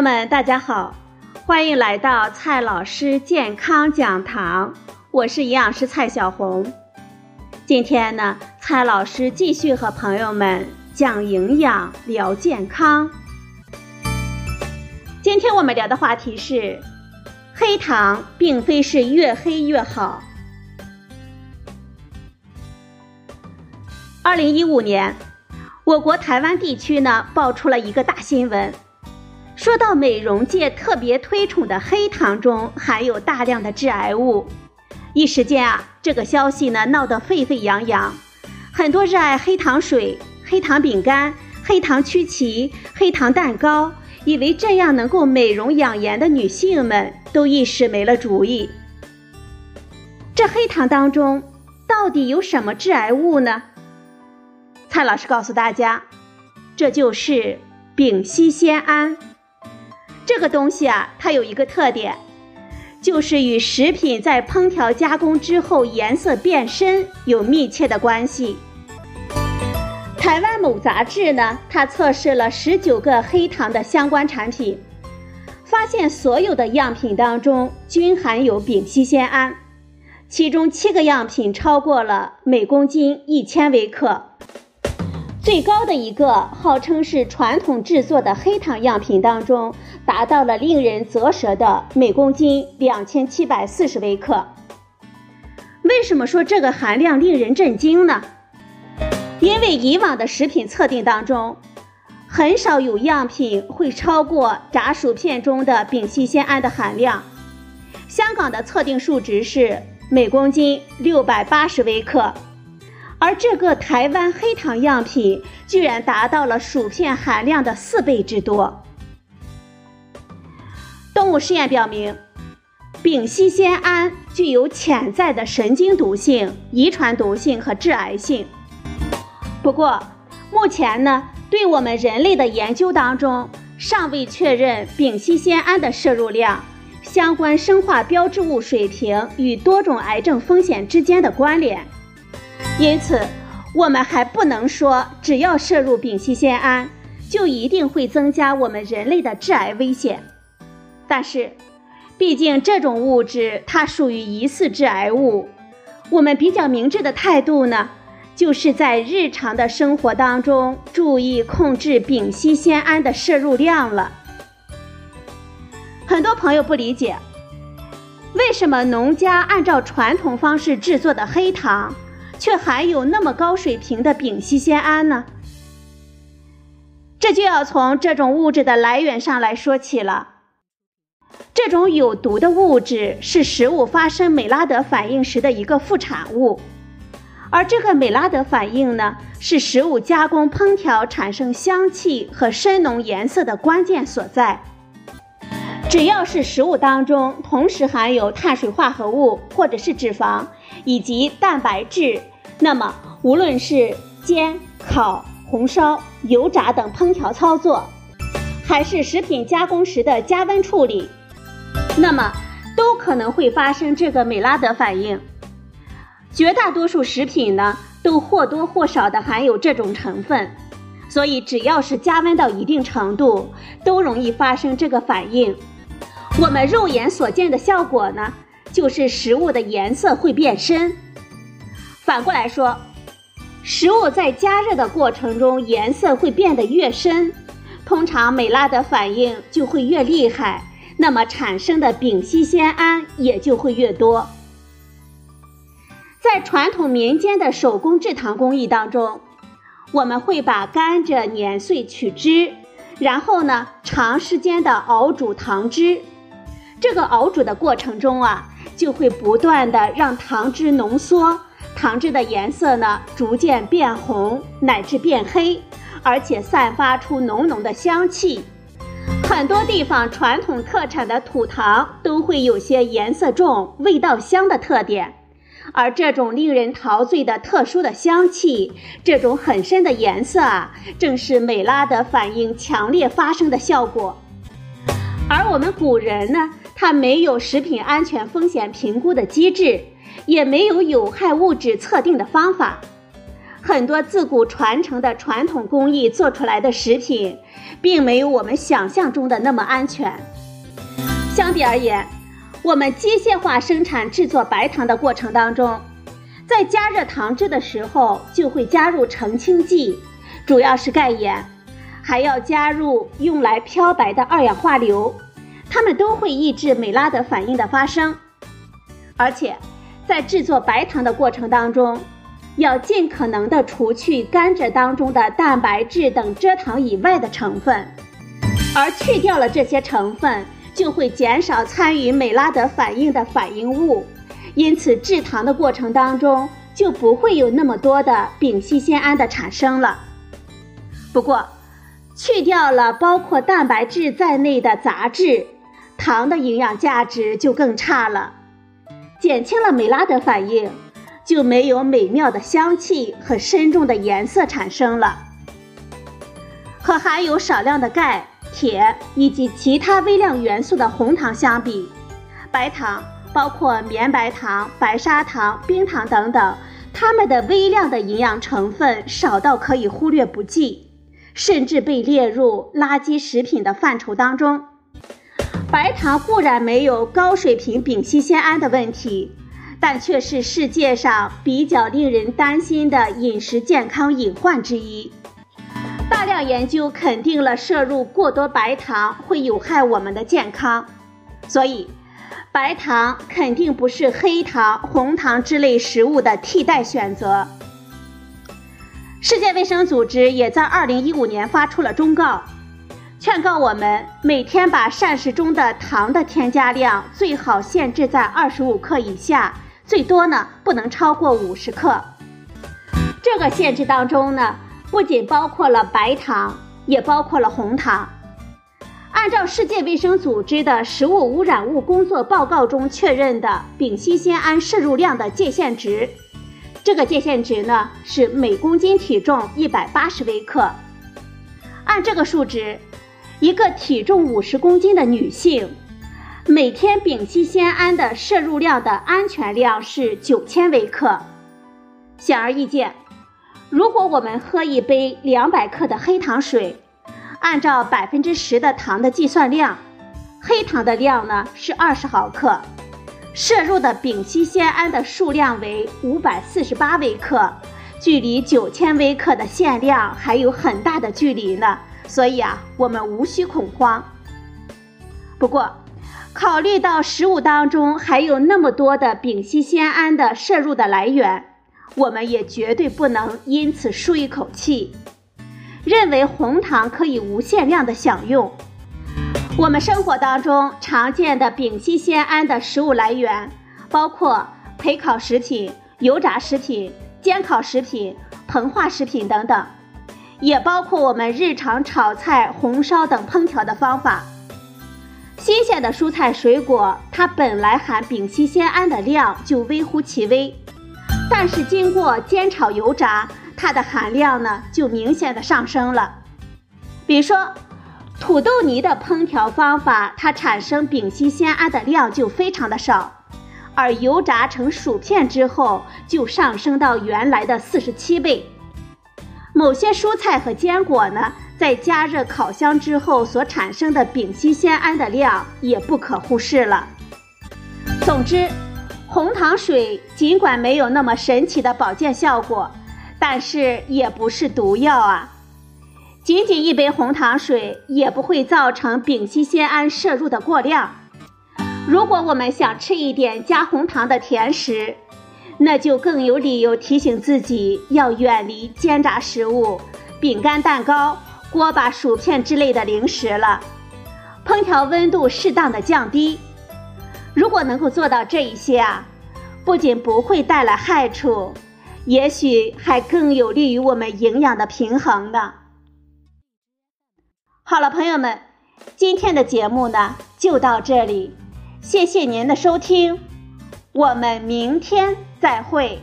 友们，大家好，欢迎来到蔡老师健康讲堂，我是营养师蔡小红。今天呢，蔡老师继续和朋友们讲营养、聊健康。今天我们聊的话题是：黑糖并非是越黑越好。二零一五年，我国台湾地区呢爆出了一个大新闻。说到美容界特别推崇的黑糖中含有大量的致癌物，一时间啊，这个消息呢闹得沸沸扬扬，很多热爱黑糖水、黑糖饼干、黑糖曲奇、黑糖蛋糕，以为这样能够美容养颜的女性们都一时没了主意。这黑糖当中到底有什么致癌物呢？蔡老师告诉大家，这就是丙烯酰胺。这个东西啊，它有一个特点，就是与食品在烹调加工之后颜色变深有密切的关系。台湾某杂志呢，它测试了十九个黑糖的相关产品，发现所有的样品当中均含有丙烯酰胺，其中七个样品超过了每公斤一千微克。最高的一个号称是传统制作的黑糖样品当中，达到了令人啧舌的每公斤两千七百四十微克。为什么说这个含量令人震惊呢？因为以往的食品测定当中，很少有样品会超过炸薯片中的丙烯酰胺的含量。香港的测定数值是每公斤六百八十微克。而这个台湾黑糖样品居然达到了薯片含量的四倍之多。动物实验表明，丙烯酰胺具有潜在的神经毒性、遗传毒性和致癌性。不过，目前呢，对我们人类的研究当中，尚未确认丙烯酰胺的摄入量、相关生化标志物水平与多种癌症风险之间的关联。因此，我们还不能说只要摄入丙烯酰胺就一定会增加我们人类的致癌危险。但是，毕竟这种物质它属于疑似致癌物，我们比较明智的态度呢，就是在日常的生活当中注意控制丙烯酰胺的摄入量了。很多朋友不理解，为什么农家按照传统方式制作的黑糖？却含有那么高水平的丙烯酰胺呢？这就要从这种物质的来源上来说起了。这种有毒的物质是食物发生美拉德反应时的一个副产物，而这个美拉德反应呢，是食物加工烹调产生香气和深浓颜色的关键所在。只要是食物当中同时含有碳水化合物或者是脂肪以及蛋白质。那么，无论是煎、烤、红烧、油炸等烹调操作，还是食品加工时的加温处理，那么都可能会发生这个美拉德反应。绝大多数食品呢，都或多或少的含有这种成分，所以只要是加温到一定程度，都容易发生这个反应。我们肉眼所见的效果呢，就是食物的颜色会变深。反过来说，食物在加热的过程中颜色会变得越深，通常美拉德反应就会越厉害，那么产生的丙烯酰胺也就会越多。在传统民间的手工制糖工艺当中，我们会把甘蔗碾碎取汁，然后呢长时间的熬煮糖汁，这个熬煮的过程中啊，就会不断的让糖汁浓缩。糖汁的颜色呢，逐渐变红乃至变黑，而且散发出浓浓的香气。很多地方传统特产的土糖都会有些颜色重、味道香的特点，而这种令人陶醉的特殊的香气，这种很深的颜色啊，正是美拉德反应强烈发生的效果。而我们古人呢，它没有食品安全风险评估的机制。也没有有害物质测定的方法，很多自古传承的传统工艺做出来的食品，并没有我们想象中的那么安全。相比而言，我们机械化生产制作白糖的过程当中，在加热糖汁的时候就会加入澄清剂，主要是钙盐，还要加入用来漂白的二氧化硫，它们都会抑制美拉德反应的发生。而且，在制作白糖的过程当中，要尽可能的除去甘蔗当中的蛋白质等蔗糖以外的成分，而去掉了这些成分，就会减少参与美拉德反应的反应物，因此制糖的过程当中就不会有那么多的丙烯酰胺的产生了。不过，去掉了包括蛋白质在内的杂质，糖的营养价值就更差了，减轻了美拉德反应。就没有美妙的香气和深重的颜色产生了。和含有少量的钙、铁以及其他微量元素的红糖相比，白糖包括绵白糖、白砂糖、冰糖等等，它们的微量的营养成分少到可以忽略不计，甚至被列入垃圾食品的范畴当中。白糖固然没有高水平丙烯酰胺的问题。但却是世界上比较令人担心的饮食健康隐患之一。大量研究肯定了摄入过多白糖会有害我们的健康，所以白糖肯定不是黑糖、红糖之类食物的替代选择。世界卫生组织也在2015年发出了忠告，劝告我们每天把膳食中的糖的添加量最好限制在25克以下。最多呢不能超过五十克。这个限制当中呢，不仅包括了白糖，也包括了红糖。按照世界卫生组织的食物污染物工作报告中确认的丙烯酰胺摄入量的界限值，这个界限值呢是每公斤体重一百八十微克。按这个数值，一个体重五十公斤的女性。每天丙烯酰胺的摄入量的安全量是九千微克。显而易见，如果我们喝一杯两百克的黑糖水，按照百分之十的糖的计算量，黑糖的量呢是二十毫克，摄入的丙烯酰胺的数量为五百四十八微克，距离九千微克的限量还有很大的距离呢。所以啊，我们无需恐慌。不过，考虑到食物当中还有那么多的丙烯酰胺的摄入的来源，我们也绝对不能因此舒一口气，认为红糖可以无限量的享用。我们生活当中常见的丙烯酰胺的食物来源，包括焙烤食品、油炸食品、煎烤食品、膨化食品等等，也包括我们日常炒菜、红烧等烹调的方法。新鲜的蔬菜水果，它本来含丙烯酰胺的量就微乎其微，但是经过煎炒油炸，它的含量呢就明显的上升了。比如说，土豆泥的烹调方法，它产生丙烯酰胺的量就非常的少，而油炸成薯片之后，就上升到原来的四十七倍。某些蔬菜和坚果呢？在加热烤箱之后所产生的丙烯酰胺的量也不可忽视了。总之，红糖水尽管没有那么神奇的保健效果，但是也不是毒药啊。仅仅一杯红糖水也不会造成丙烯酰胺摄入的过量。如果我们想吃一点加红糖的甜食，那就更有理由提醒自己要远离煎炸食物、饼干、蛋糕。锅巴、薯片之类的零食了，烹调温度适当的降低。如果能够做到这一些啊，不仅不会带来害处，也许还更有利于我们营养的平衡呢。好了，朋友们，今天的节目呢就到这里，谢谢您的收听，我们明天再会。